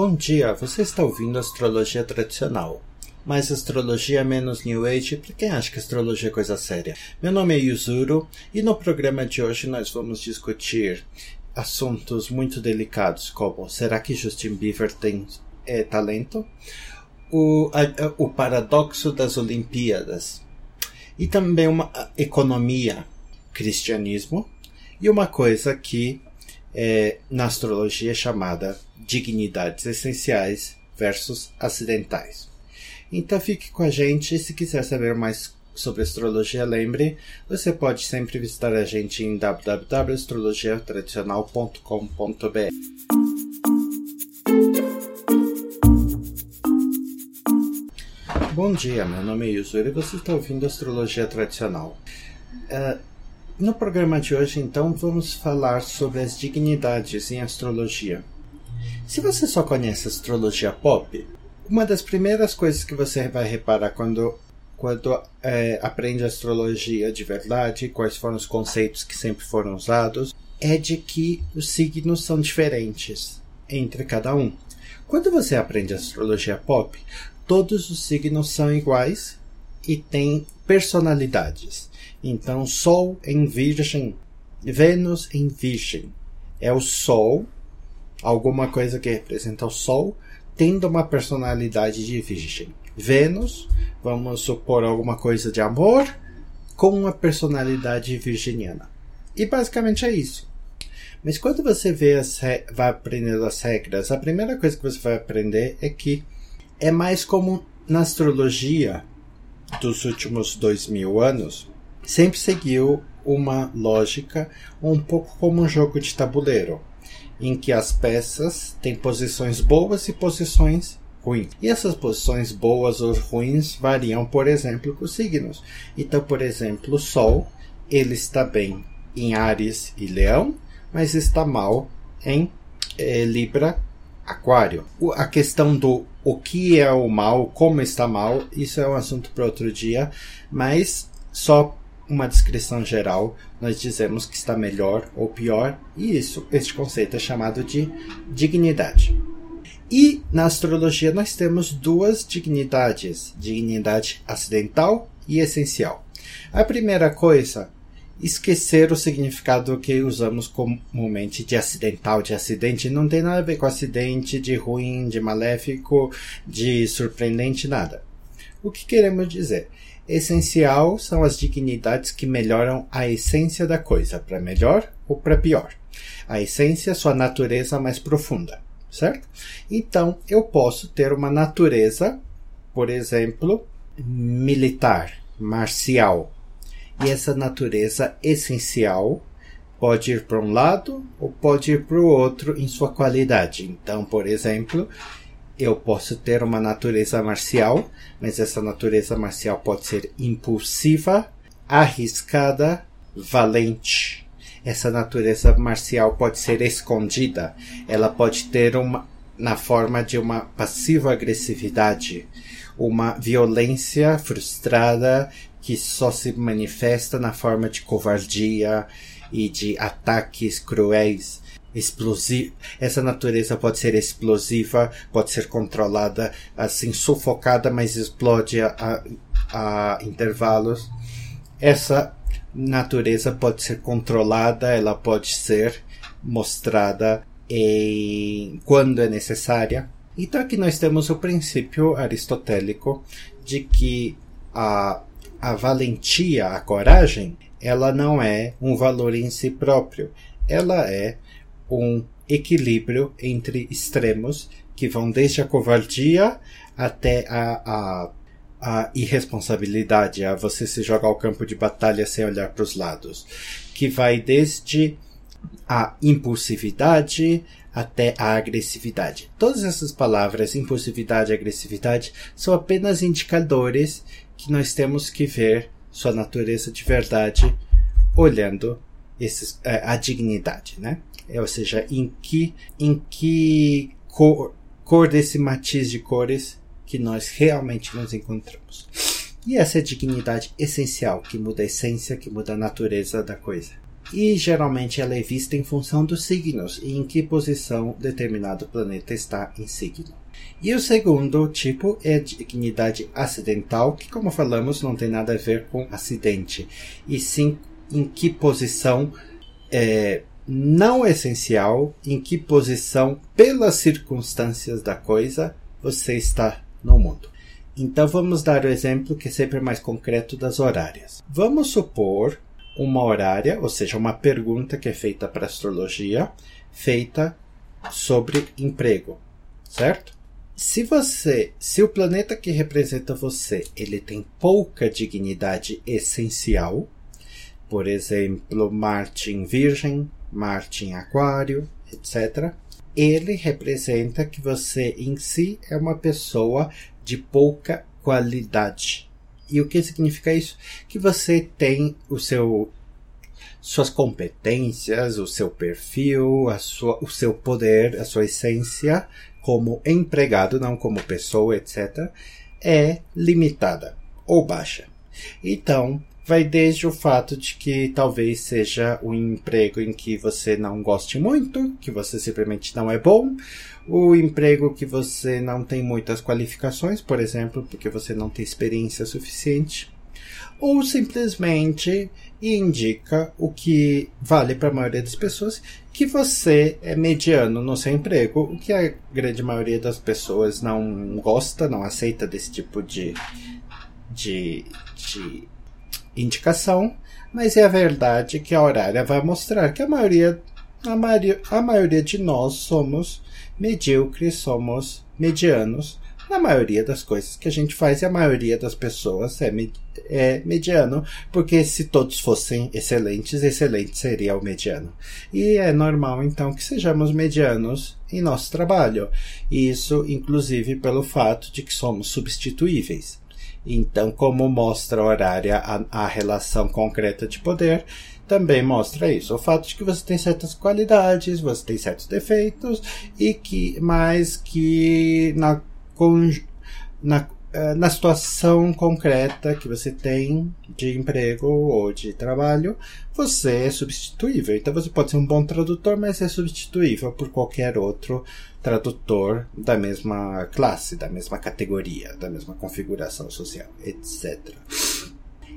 Bom dia, você está ouvindo Astrologia Tradicional. Mas astrologia menos New Age para quem acha que astrologia é coisa séria. Meu nome é Yuzuro e no programa de hoje nós vamos discutir assuntos muito delicados como será que Justin Bieber tem é, talento? O, a, o paradoxo das Olimpíadas e também uma economia, cristianismo e uma coisa que é, na astrologia é chamada dignidades essenciais versus acidentais. Então fique com a gente e se quiser saber mais sobre astrologia, lembre, você pode sempre visitar a gente em www.astrologiatradicional.com.br. Bom dia, meu nome é Yusuri e você está ouvindo Astrologia Tradicional. Uh, no programa de hoje, então, vamos falar sobre as dignidades em astrologia. Se você só conhece astrologia pop, uma das primeiras coisas que você vai reparar quando, quando é, aprende astrologia de verdade, quais foram os conceitos que sempre foram usados, é de que os signos são diferentes entre cada um. Quando você aprende astrologia pop, todos os signos são iguais e têm personalidades. Então, Sol em Virgem, Vênus em Virgem. É o Sol, alguma coisa que representa o Sol, tendo uma personalidade de Virgem. Vênus, vamos supor alguma coisa de amor, com uma personalidade virginiana. E basicamente é isso. Mas quando você vê as vai aprendendo as regras, a primeira coisa que você vai aprender é que é mais como na astrologia dos últimos dois mil anos, sempre seguiu uma lógica um pouco como um jogo de tabuleiro, em que as peças têm posições boas e posições ruins. E essas posições boas ou ruins variam, por exemplo, com os signos. Então, por exemplo, o Sol, ele está bem em Ares e Leão, mas está mal em eh, Libra Aquário. A questão do o que é o mal, como está mal, isso é um assunto para outro dia, mas só uma descrição geral, nós dizemos que está melhor ou pior, e isso, este conceito é chamado de dignidade. E na astrologia nós temos duas dignidades: dignidade acidental e essencial. A primeira coisa esquecer o significado que usamos comumente de acidental, de acidente. Não tem nada a ver com acidente, de ruim, de maléfico, de surpreendente, nada. O que queremos dizer? Essencial são as dignidades que melhoram a essência da coisa, para melhor ou para pior. A essência, sua natureza mais profunda, certo? Então, eu posso ter uma natureza, por exemplo, militar, marcial, e essa natureza essencial pode ir para um lado ou pode ir para o outro em sua qualidade. Então, por exemplo, eu posso ter uma natureza marcial, mas essa natureza marcial pode ser impulsiva, arriscada, valente. Essa natureza marcial pode ser escondida. Ela pode ter uma na forma de uma passiva agressividade, uma violência frustrada que só se manifesta na forma de covardia e de ataques cruéis. Explosivo. Essa natureza pode ser explosiva, pode ser controlada, assim, sufocada, mas explode a, a intervalos. Essa natureza pode ser controlada, ela pode ser mostrada em, quando é necessária. Então aqui nós temos o princípio aristotélico de que a a valentia, a coragem, ela não é um valor em si próprio. Ela é um equilíbrio entre extremos que vão desde a covardia até a, a, a irresponsabilidade, a você se jogar ao campo de batalha sem olhar para os lados, que vai desde a impulsividade até a agressividade. Todas essas palavras, impulsividade e agressividade, são apenas indicadores que nós temos que ver sua natureza de verdade olhando esses, é, a dignidade, né? Ou seja, em que, em que cor, cor desse matiz de cores que nós realmente nos encontramos. E essa é a dignidade essencial, que muda a essência, que muda a natureza da coisa. e geralmente ela é vista em função dos signos e em que posição determinado planeta está em signo. E o segundo tipo é a dignidade acidental, que, como falamos, não tem nada a ver com acidente, e sim em que posição é, não essencial, em que posição, pelas circunstâncias da coisa, você está no mundo. Então vamos dar o exemplo que é sempre mais concreto das horárias. Vamos supor uma horária, ou seja, uma pergunta que é feita para astrologia, feita sobre emprego, certo? Se você, se o planeta que representa você, ele tem pouca dignidade essencial, por exemplo, Marte em Virgem, Marte em Aquário, etc. Ele representa que você em si é uma pessoa de pouca qualidade. E o que significa isso? Que você tem o seu suas competências, o seu perfil, a sua, o seu poder, a sua essência como empregado, não como pessoa, etc., é limitada ou baixa. Então, vai desde o fato de que talvez seja um emprego em que você não goste muito, que você simplesmente não é bom, o emprego que você não tem muitas qualificações, por exemplo, porque você não tem experiência suficiente, ou simplesmente indica o que vale para a maioria das pessoas, que você é mediano no seu emprego, o que a grande maioria das pessoas não gosta, não aceita desse tipo de, de, de indicação, mas é a verdade que a horária vai mostrar que a maioria, a maioria, a maioria de nós somos medíocres, somos medianos na maioria das coisas que a gente faz e a maioria das pessoas é, é mediano, porque se todos fossem excelentes, excelente seria o mediano. E é normal então que sejamos medianos em nosso trabalho. Isso, inclusive, pelo fato de que somos substituíveis. Então, como mostra a horária a, a relação concreta de poder, também mostra isso. O fato de que você tem certas qualidades, você tem certos defeitos, e que, mas que na, na, eh, na situação concreta que você tem de emprego ou de trabalho, você é substituível. Então você pode ser um bom tradutor, mas é substituível por qualquer outro tradutor da mesma classe, da mesma categoria, da mesma configuração social, etc.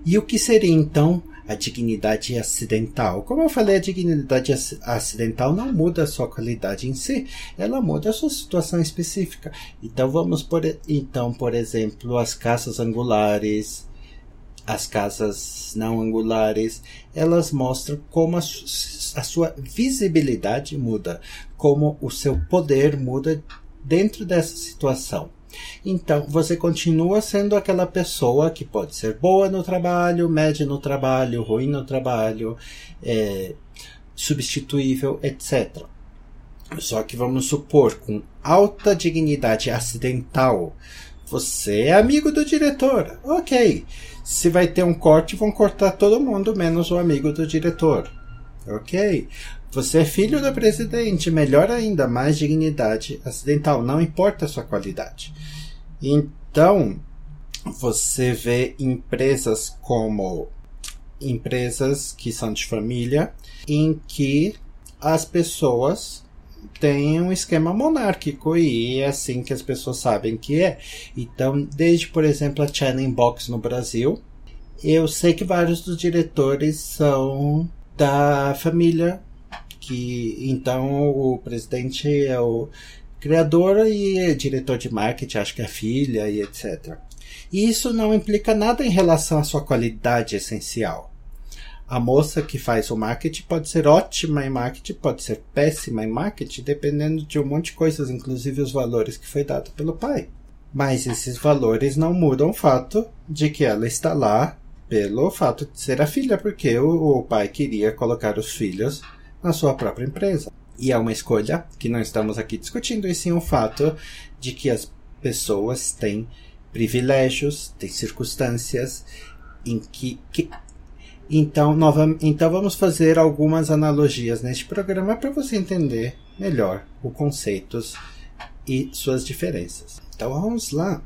E o que seria então a dignidade acidental? Como eu falei, a dignidade acidental não muda a sua qualidade em si, ela muda a sua situação específica. Então vamos por então, por exemplo, as casas angulares, as casas não angulares, elas mostram como a, sua visibilidade muda, como o seu poder muda dentro dessa situação. Então, você continua sendo aquela pessoa que pode ser boa no trabalho, média no trabalho, ruim no trabalho, é, substituível, etc. Só que vamos supor, com alta dignidade acidental, você é amigo do diretor. Ok. Se vai ter um corte, vão cortar todo mundo, menos o amigo do diretor. Ok. Você é filho do presidente, melhor ainda, mais dignidade acidental, não importa a sua qualidade. Então, você vê empresas como empresas que são de família, em que as pessoas têm um esquema monárquico e é assim que as pessoas sabem que é. Então, desde, por exemplo, a Channing Box no Brasil, eu sei que vários dos diretores são da família que então o presidente é o criador e é diretor de marketing, acho que é filha e etc. E isso não implica nada em relação à sua qualidade essencial. A moça que faz o marketing pode ser ótima em marketing, pode ser péssima em marketing, dependendo de um monte de coisas, inclusive os valores que foi dado pelo pai. Mas esses valores não mudam o fato de que ela está lá pelo fato de ser a filha, porque o, o pai queria colocar os filhos na sua própria empresa. E é uma escolha que não estamos aqui discutindo, e sim o fato de que as pessoas têm privilégios, têm circunstâncias em que, que então, então vamos fazer algumas analogias neste programa para você entender melhor os conceitos e suas diferenças. Então vamos lá.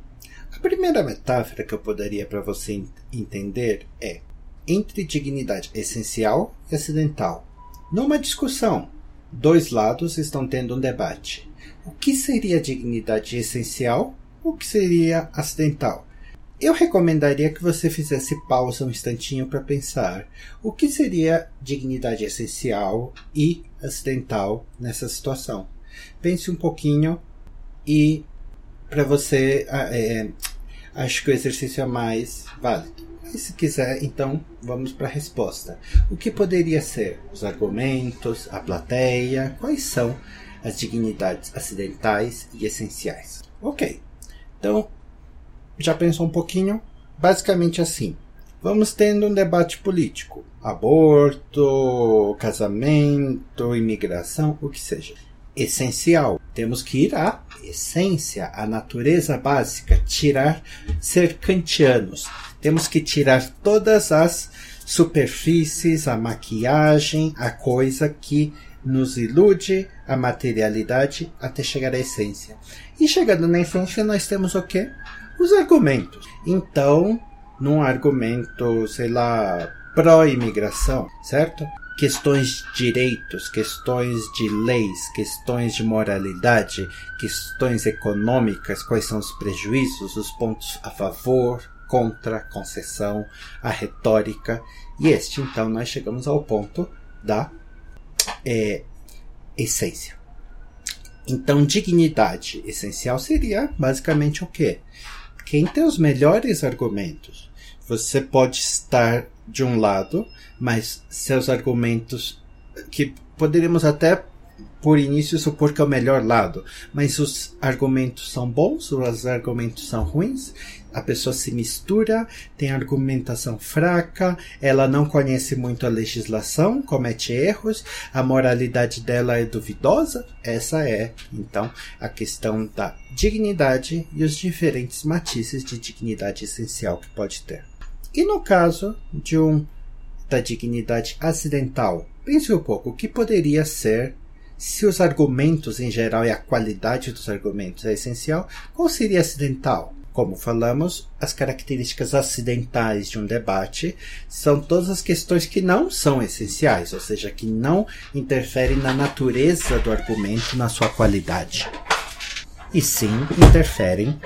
A primeira metáfora que eu poderia para você entender é entre dignidade essencial e acidental. Numa discussão, dois lados estão tendo um debate. O que seria dignidade essencial? O que seria acidental? Eu recomendaria que você fizesse pausa um instantinho para pensar o que seria dignidade essencial e acidental nessa situação. Pense um pouquinho e para você é, acho que o exercício é mais válido. E se quiser, então vamos para a resposta. O que poderia ser? Os argumentos, a plateia, quais são as dignidades acidentais e essenciais? Ok, então já pensou um pouquinho? Basicamente assim. Vamos tendo um debate político. Aborto, casamento, imigração, o que seja. Essencial. Temos que ir à essência, à natureza básica, tirar, ser kantianos. Temos que tirar todas as superfícies, a maquiagem, a coisa que nos ilude, a materialidade, até chegar à essência. E chegando na essência, nós temos o quê? Os argumentos. Então, num argumento, sei lá, pró-imigração, certo? Questões de direitos, questões de leis, questões de moralidade, questões econômicas, quais são os prejuízos, os pontos a favor, contra, concessão, a retórica. E este, então, nós chegamos ao ponto da é, essência. Então, dignidade essencial seria basicamente o quê? Quem tem os melhores argumentos. Você pode estar de um lado, mas seus argumentos que poderíamos até por início supor que é o melhor lado, mas os argumentos são bons, os argumentos são ruins, a pessoa se mistura, tem argumentação fraca, ela não conhece muito a legislação, comete erros, a moralidade dela é duvidosa. Essa é, então, a questão da dignidade e os diferentes matizes de dignidade essencial que pode ter. E no caso de um da dignidade acidental, pense um pouco o que poderia ser se os argumentos em geral e a qualidade dos argumentos é essencial, qual seria acidental? Como falamos, as características acidentais de um debate são todas as questões que não são essenciais, ou seja, que não interferem na natureza do argumento, na sua qualidade. E sim interferem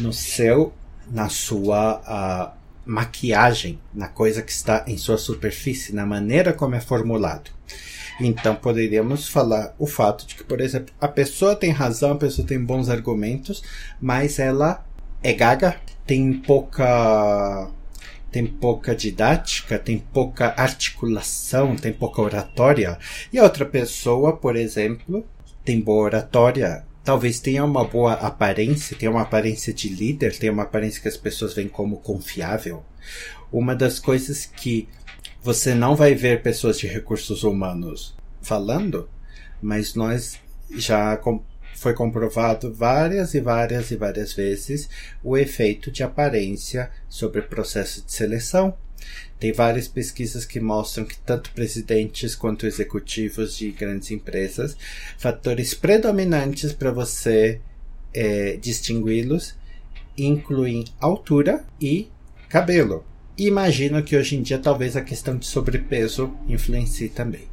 no seu, na sua uh, maquiagem, na coisa que está em sua superfície, na maneira como é formulado. Então poderíamos falar o fato de que, por exemplo, a pessoa tem razão, a pessoa tem bons argumentos, mas ela é gaga, tem pouca tem pouca didática, tem pouca articulação, tem pouca oratória. E a outra pessoa, por exemplo, tem boa oratória, talvez tenha uma boa aparência, tenha uma aparência de líder, tenha uma aparência que as pessoas veem como confiável. Uma das coisas que você não vai ver pessoas de recursos humanos falando, mas nós já foi comprovado várias e várias e várias vezes o efeito de aparência sobre o processo de seleção. Tem várias pesquisas que mostram que tanto presidentes quanto executivos de grandes empresas, fatores predominantes para você é, distingui-los incluem altura e cabelo. Imagino que hoje em dia talvez a questão de sobrepeso influencie também.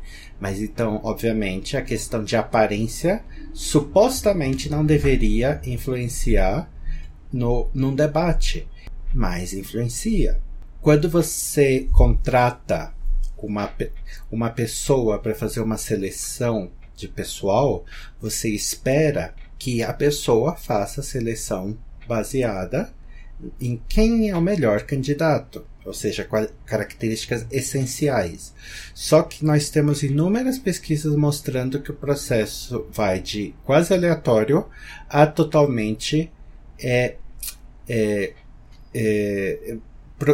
Mas então, obviamente, a questão de aparência supostamente não deveria influenciar no, num debate, mas influencia. Quando você contrata uma, uma pessoa para fazer uma seleção de pessoal, você espera que a pessoa faça a seleção baseada em quem é o melhor candidato ou seja, características essenciais. Só que nós temos inúmeras pesquisas mostrando que o processo vai de quase aleatório a totalmente é, é, é,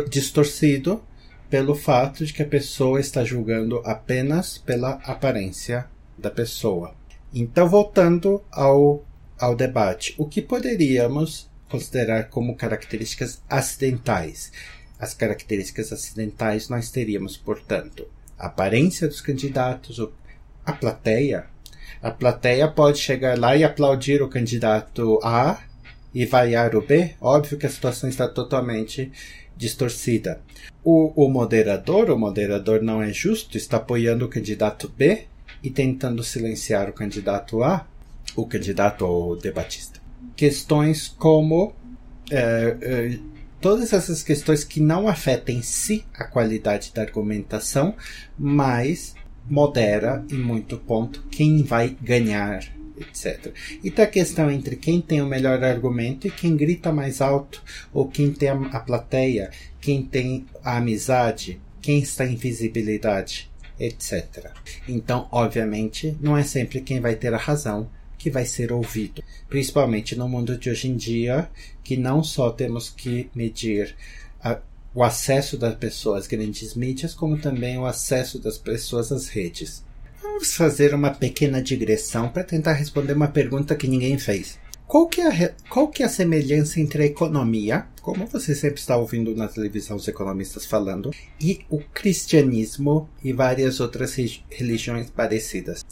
distorcido pelo fato de que a pessoa está julgando apenas pela aparência da pessoa. Então, voltando ao, ao debate, o que poderíamos considerar como características acidentais? As características acidentais nós teríamos, portanto, a aparência dos candidatos, a plateia. A plateia pode chegar lá e aplaudir o candidato A e vaiar o B, óbvio que a situação está totalmente distorcida. O, o moderador, o moderador não é justo, está apoiando o candidato B e tentando silenciar o candidato A, o candidato ou debatista. Questões como é, é, todas essas questões que não afetam em si a qualidade da argumentação, mas modera em muito ponto quem vai ganhar, etc. E tá a questão entre quem tem o melhor argumento e quem grita mais alto, ou quem tem a plateia, quem tem a amizade, quem está em visibilidade, etc. Então, obviamente, não é sempre quem vai ter a razão que vai ser ouvido, principalmente no mundo de hoje em dia, que não só temos que medir a, o acesso das pessoas às grandes mídias, como também o acesso das pessoas às redes. Vamos fazer uma pequena digressão para tentar responder uma pergunta que ninguém fez. Qual que, é a, qual que é a semelhança entre a economia, como você sempre está ouvindo na televisão os economistas falando, e o cristianismo e várias outras religiões parecidas?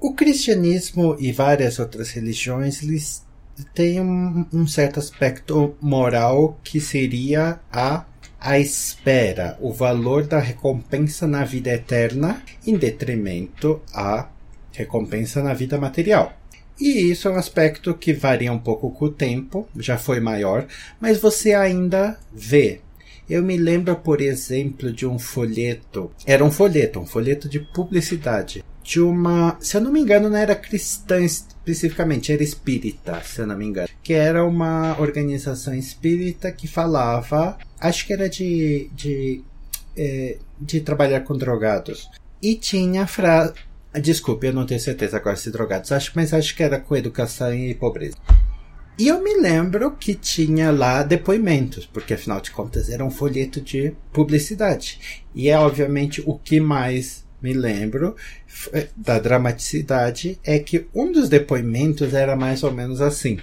O cristianismo e várias outras religiões eles têm um, um certo aspecto moral que seria a a espera, o valor da recompensa na vida eterna em detrimento à recompensa na vida material. E isso é um aspecto que varia um pouco com o tempo, já foi maior, mas você ainda vê. Eu me lembro, por exemplo, de um folheto. Era um folheto, um folheto de publicidade. De uma. Se eu não me engano, não era cristã especificamente, era espírita, se eu não me engano. Que era uma organização espírita que falava. Acho que era de. de, é, de trabalhar com drogados. E tinha frase Desculpe, eu não tenho certeza agora se drogados, acho, mas acho que era com educação e pobreza. E eu me lembro que tinha lá depoimentos, porque afinal de contas era um folheto de publicidade. E é obviamente o que mais me lembro eh, da dramaticidade é que um dos depoimentos era mais ou menos assim.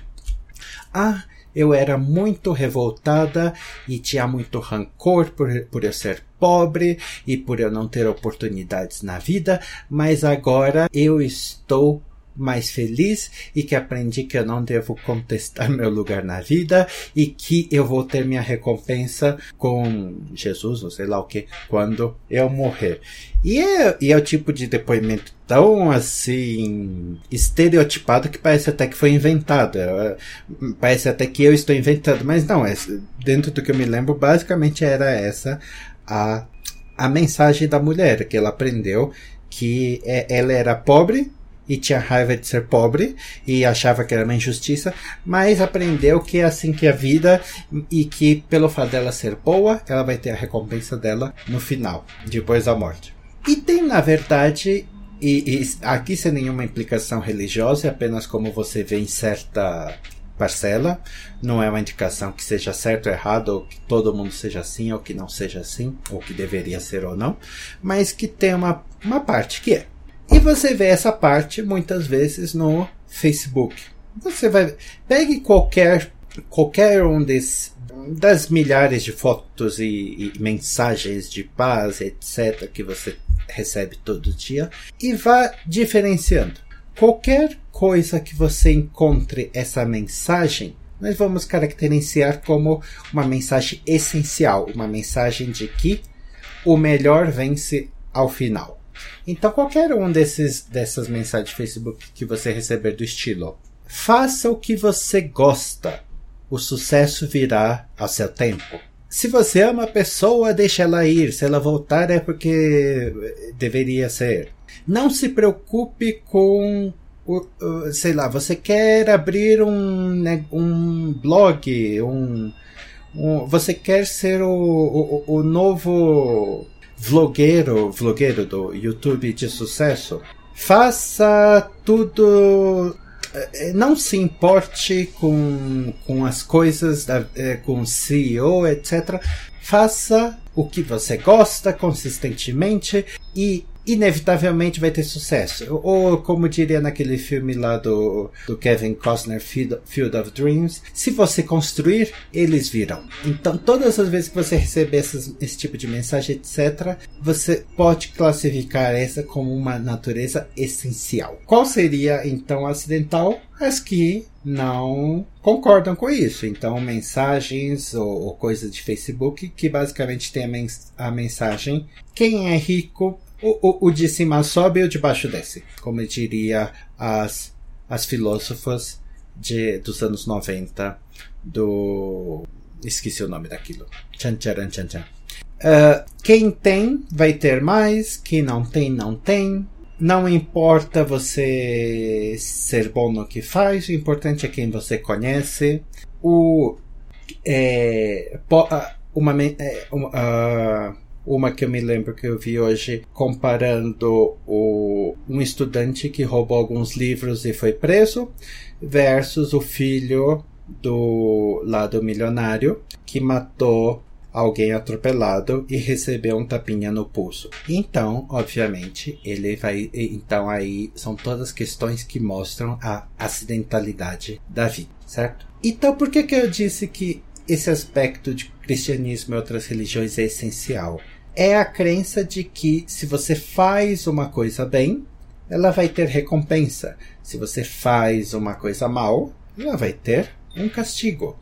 Ah, eu era muito revoltada e tinha muito rancor por, por eu ser pobre e por eu não ter oportunidades na vida, mas agora eu estou mais feliz e que aprendi que eu não devo contestar meu lugar na vida e que eu vou ter minha recompensa com Jesus, ou sei lá o que, quando eu morrer. E é, e é o tipo de depoimento tão assim estereotipado que parece até que foi inventado. É, parece até que eu estou inventando, mas não, é, dentro do que eu me lembro, basicamente era essa a, a mensagem da mulher, que ela aprendeu que é, ela era pobre e tinha raiva de ser pobre e achava que era uma injustiça, mas aprendeu que é assim que é a vida e que pelo fato dela ser boa, ela vai ter a recompensa dela no final, depois da morte. E tem, na verdade, e, e aqui sem nenhuma implicação religiosa, é apenas como você vê em certa parcela, não é uma indicação que seja certo ou errado, ou que todo mundo seja assim, ou que não seja assim, ou que deveria ser ou não, mas que tem uma, uma parte que é e você vê essa parte muitas vezes no Facebook. Você vai. Pegue qualquer, qualquer um desses, das milhares de fotos e, e mensagens de paz, etc., que você recebe todo dia e vá diferenciando. Qualquer coisa que você encontre essa mensagem, nós vamos caracterizar como uma mensagem essencial, uma mensagem de que o melhor vence ao final. Então, qualquer um desses, dessas mensagens de Facebook que você receber do estilo, faça o que você gosta. O sucesso virá ao seu tempo. Se você ama a pessoa, deixe ela ir. Se ela voltar, é porque deveria ser. Não se preocupe com sei lá, você quer abrir um, um blog, um, um, você quer ser o, o, o novo vlogueiro, vlogueiro do YouTube de sucesso, faça tudo. Eh, não se importe com, com as coisas, da, eh, com CEO, etc. Faça o que você gosta consistentemente e inevitavelmente vai ter sucesso. Ou, como diria naquele filme lá do, do Kevin Costner, Field, of Dreams, se você construir, eles virão. Então, todas as vezes que você receber essas, esse tipo de mensagem, etc., você pode classificar essa como uma natureza essencial. Qual seria, então, acidental? As que não concordam com isso. Então, mensagens ou, ou coisas de Facebook que basicamente tem a, mens a mensagem: quem é rico o, o, o de cima sobe e o de baixo desce, como diria as, as filósofas de, dos anos 90 do. Esqueci o nome daquilo. Tchan, tcharan, tchan, tchan. Uh, quem tem vai ter mais, quem não tem, não tem. Não importa você ser bom no que faz, o importante é quem você conhece. O, é, uma, é, uma uh, uma que eu me lembro que eu vi hoje comparando o, um estudante que roubou alguns livros e foi preso versus o filho do lado milionário que matou alguém atropelado e recebeu um tapinha no pulso. Então, obviamente, ele vai. Então, aí são todas questões que mostram a acidentalidade da vida, certo? Então, por que, que eu disse que esse aspecto de cristianismo e outras religiões é essencial? É a crença de que se você faz uma coisa bem, ela vai ter recompensa. Se você faz uma coisa mal, ela vai ter um castigo.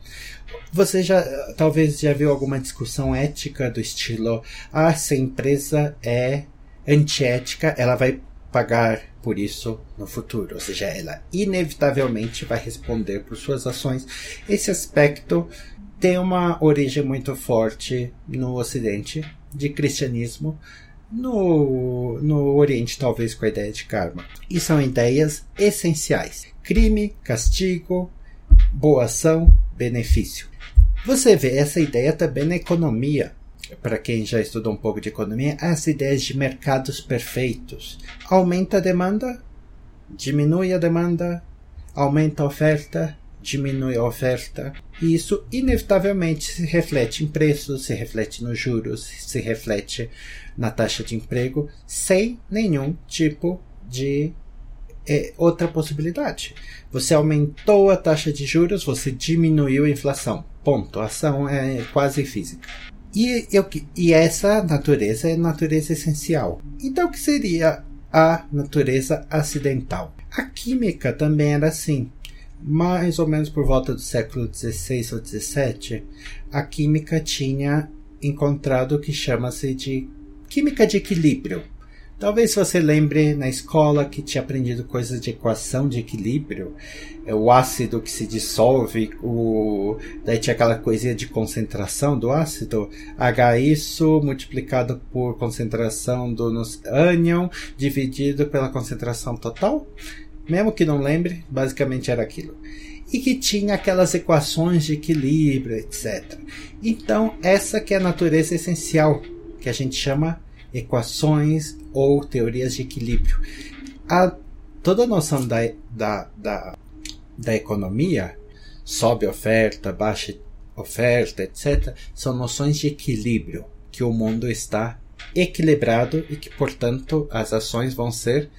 Você já talvez já viu alguma discussão ética do estilo: ah, se a empresa é antiética, ela vai pagar por isso no futuro. Ou seja, ela inevitavelmente vai responder por suas ações. Esse aspecto tem uma origem muito forte no Ocidente, de cristianismo no, no Oriente, talvez com a ideia de karma. E são ideias essenciais: crime, castigo, boa ação, benefício. Você vê essa ideia também na economia. Para quem já estudou um pouco de economia, as ideias de mercados perfeitos. Aumenta a demanda, diminui a demanda, aumenta a oferta, diminui a oferta, e isso inevitavelmente se reflete em preços, se reflete nos juros, se reflete na taxa de emprego, sem nenhum tipo de é, outra possibilidade. Você aumentou a taxa de juros, você diminuiu a inflação. Ponto. A ação é quase física. E, eu, e essa natureza é natureza essencial. Então, o que seria a natureza acidental? A química também era assim mais ou menos por volta do século XVI ou XVII, a química tinha encontrado o que chama-se de química de equilíbrio. Talvez você lembre na escola que tinha aprendido coisas de equação de equilíbrio, é o ácido que se dissolve, o... daí tinha aquela coisinha de concentração do ácido, H isso multiplicado por concentração do ânion dividido pela concentração total. Mesmo que não lembre, basicamente era aquilo. E que tinha aquelas equações de equilíbrio, etc. Então, essa que é a natureza essencial, que a gente chama equações ou teorias de equilíbrio. A, toda a noção da, da, da, da economia, sobe oferta, baixa oferta, etc., são noções de equilíbrio, que o mundo está equilibrado e que, portanto, as ações vão ser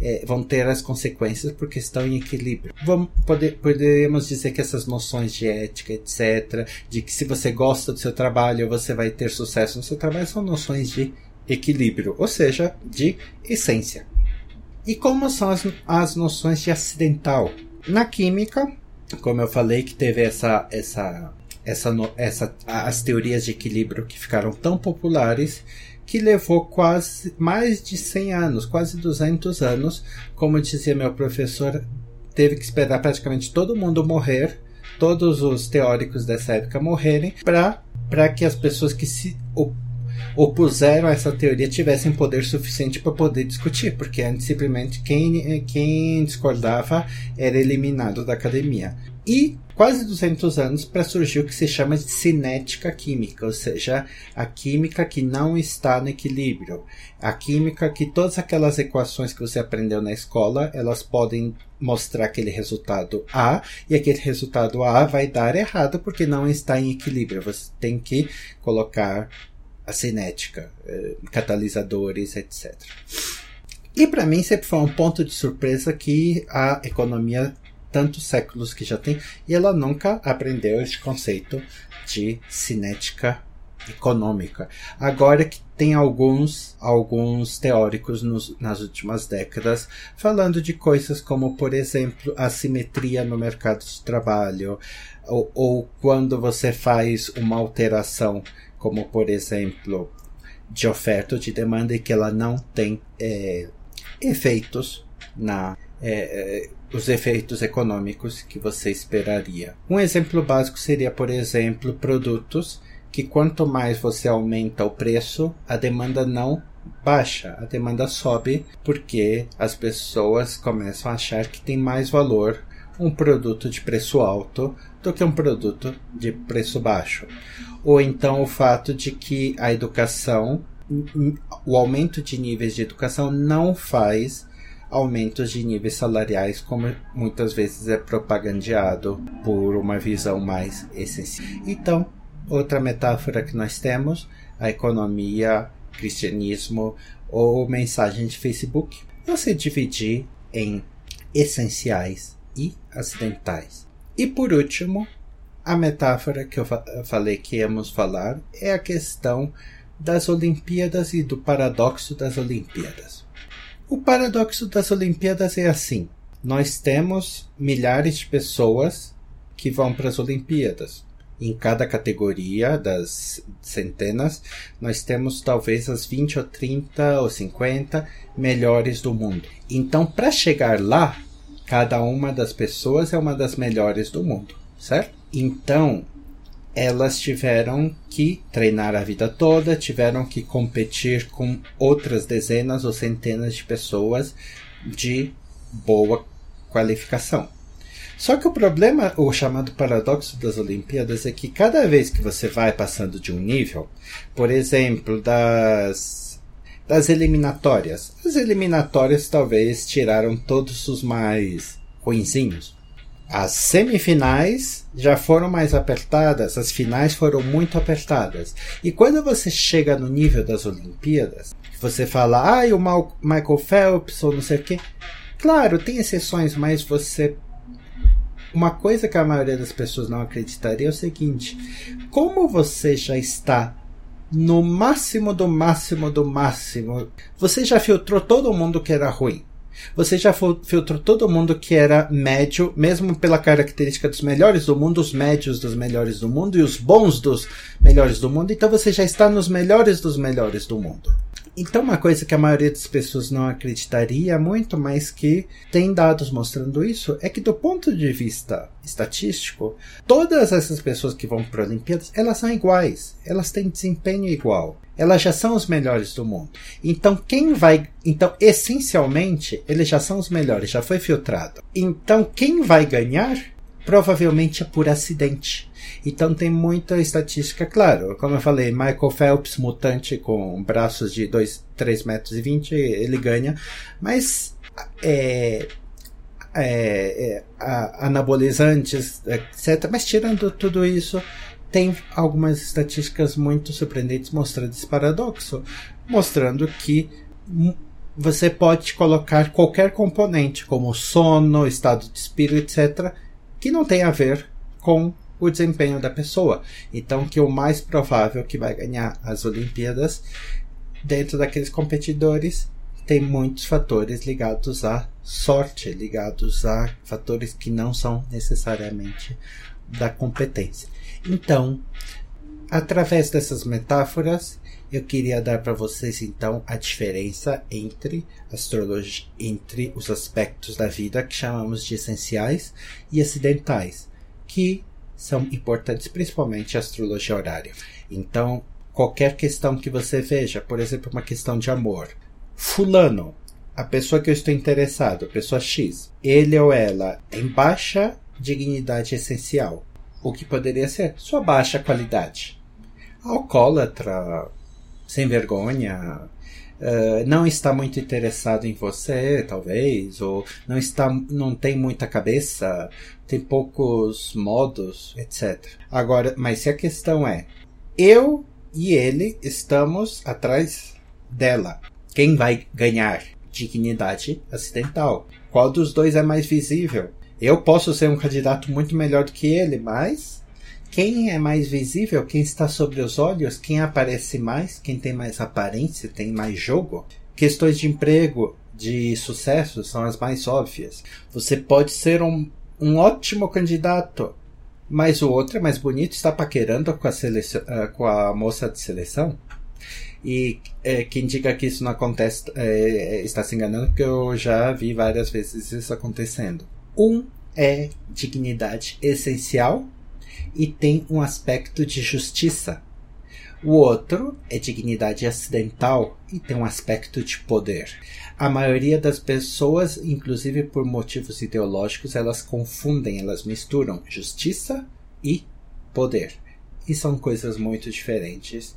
é, vão ter as consequências porque estão em equilíbrio. Vamos, poder, poderíamos dizer que essas noções de ética, etc., de que se você gosta do seu trabalho, você vai ter sucesso no seu trabalho, são noções de equilíbrio, ou seja, de essência. E como são as, as noções de acidental? Na química, como eu falei, que teve essa, essa, essa, essa, as teorias de equilíbrio que ficaram tão populares que levou quase mais de 100 anos, quase 200 anos, como dizia meu professor, teve que esperar praticamente todo mundo morrer, todos os teóricos dessa época morrerem, para que as pessoas que se opuseram a essa teoria tivessem poder suficiente para poder discutir, porque antes simplesmente quem, quem discordava era eliminado da academia. E quase 200 anos para surgir o que se chama de cinética química, ou seja, a química que não está no equilíbrio. A química que todas aquelas equações que você aprendeu na escola, elas podem mostrar aquele resultado A, e aquele resultado A vai dar errado porque não está em equilíbrio. Você tem que colocar a cinética, eh, catalisadores, etc. E para mim sempre foi um ponto de surpresa que a economia, tantos séculos que já tem, e ela nunca aprendeu esse conceito de cinética econômica. Agora que tem alguns, alguns teóricos nos, nas últimas décadas falando de coisas como, por exemplo, assimetria no mercado de trabalho, ou, ou quando você faz uma alteração, como por exemplo, de oferta ou de demanda e que ela não tem é, efeitos na é, é, os efeitos econômicos que você esperaria. Um exemplo básico seria, por exemplo, produtos que quanto mais você aumenta o preço, a demanda não baixa, a demanda sobe porque as pessoas começam a achar que tem mais valor um produto de preço alto do que um produto de preço baixo. Ou então o fato de que a educação, o aumento de níveis de educação não faz aumentos de níveis salariais, como muitas vezes é propagandeado por uma visão mais essencial. Então, Outra metáfora que nós temos, a economia, cristianismo ou mensagem de Facebook, você dividir em essenciais e acidentais. E por último, a metáfora que eu falei que íamos falar é a questão das Olimpíadas e do paradoxo das Olimpíadas. O paradoxo das Olimpíadas é assim: nós temos milhares de pessoas que vão para as Olimpíadas em cada categoria das centenas, nós temos talvez as 20 ou 30 ou 50 melhores do mundo. Então, para chegar lá, cada uma das pessoas é uma das melhores do mundo, certo? Então, elas tiveram que treinar a vida toda, tiveram que competir com outras dezenas ou centenas de pessoas de boa qualificação. Só que o problema, o chamado paradoxo das Olimpíadas, é que cada vez que você vai passando de um nível, por exemplo, das, das eliminatórias, as eliminatórias talvez tiraram todos os mais ruinzinhos. As semifinais já foram mais apertadas, as finais foram muito apertadas. E quando você chega no nível das Olimpíadas, você fala, ah, o Michael Phelps ou não sei o quê. Claro, tem exceções, mas você uma coisa que a maioria das pessoas não acreditaria é o seguinte: como você já está no máximo do máximo do máximo, você já filtrou todo mundo que era ruim. Você já filtrou todo mundo que era médio, mesmo pela característica dos melhores do mundo, os médios dos melhores do mundo e os bons dos melhores do mundo. Então você já está nos melhores dos melhores do mundo. Então, uma coisa que a maioria das pessoas não acreditaria muito, mas que tem dados mostrando isso, é que do ponto de vista estatístico, todas essas pessoas que vão para Olimpíadas, elas são iguais, elas têm desempenho igual, elas já são os melhores do mundo. Então, quem vai, então essencialmente, eles já são os melhores, já foi filtrado. Então, quem vai ganhar provavelmente é por acidente. Então tem muita estatística, claro. Como eu falei, Michael Phelps, mutante com braços de 2, 3 metros e 20, ele ganha. Mas é, é, é, anabolizantes, etc. Mas tirando tudo isso, tem algumas estatísticas muito surpreendentes mostrando esse paradoxo, mostrando que você pode colocar qualquer componente, como sono, estado de espírito, etc., que não tem a ver com o desempenho da pessoa. Então, que o mais provável que vai ganhar as Olimpíadas dentro daqueles competidores tem muitos fatores ligados à sorte, ligados a fatores que não são necessariamente da competência. Então, através dessas metáforas, eu queria dar para vocês então a diferença entre astrologia, entre os aspectos da vida que chamamos de essenciais e acidentais, que são importantes principalmente a astrologia horária. Então, qualquer questão que você veja, por exemplo, uma questão de amor, fulano, a pessoa que eu estou interessado, pessoa X, ele ou ela tem baixa dignidade essencial, o que poderia ser sua baixa qualidade. Alcoólatra, sem vergonha, uh, não está muito interessado em você, talvez, ou não está, não tem muita cabeça, tem poucos modos, etc. Agora, mas se a questão é, eu e ele estamos atrás dela. Quem vai ganhar? Dignidade acidental. Qual dos dois é mais visível? Eu posso ser um candidato muito melhor do que ele, mas quem é mais visível, quem está sobre os olhos, quem aparece mais, quem tem mais aparência, tem mais jogo? Questões de emprego, de sucesso são as mais óbvias. Você pode ser um, um ótimo candidato, mas o outro é mais bonito, está paquerando com a, seleção, uh, com a moça de seleção. E é, quem diga que isso não acontece é, está se enganando, porque eu já vi várias vezes isso acontecendo. Um é dignidade essencial e tem um aspecto de justiça. O outro é dignidade acidental e tem um aspecto de poder. A maioria das pessoas, inclusive por motivos ideológicos, elas confundem, elas misturam justiça e poder. E são coisas muito diferentes.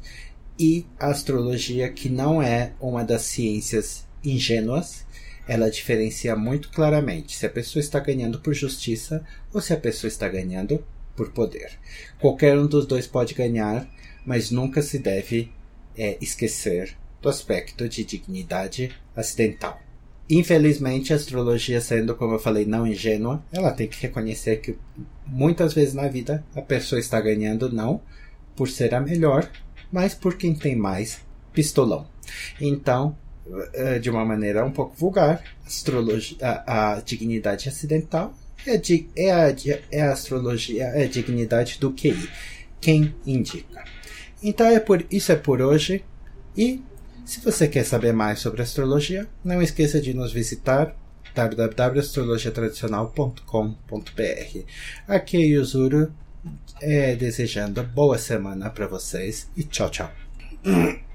E a astrologia, que não é uma das ciências ingênuas, ela diferencia muito claramente se a pessoa está ganhando por justiça ou se a pessoa está ganhando por poder. Qualquer um dos dois pode ganhar, mas nunca se deve é, esquecer do aspecto de dignidade acidental. Infelizmente, a astrologia, sendo, como eu falei, não ingênua, ela tem que reconhecer que muitas vezes na vida a pessoa está ganhando não por ser a melhor, mas por quem tem mais pistolão. Então, de uma maneira um pouco vulgar, astrologia, a, a dignidade acidental é, di, é, a, é a astrologia, é a dignidade do QI. Quem indica. Então é por isso é por hoje e se você quer saber mais sobre astrologia, não esqueça de nos visitar www.astrologiatradicional.com.br. Aqui é Yuzuru é, desejando boa semana para vocês e tchau, tchau.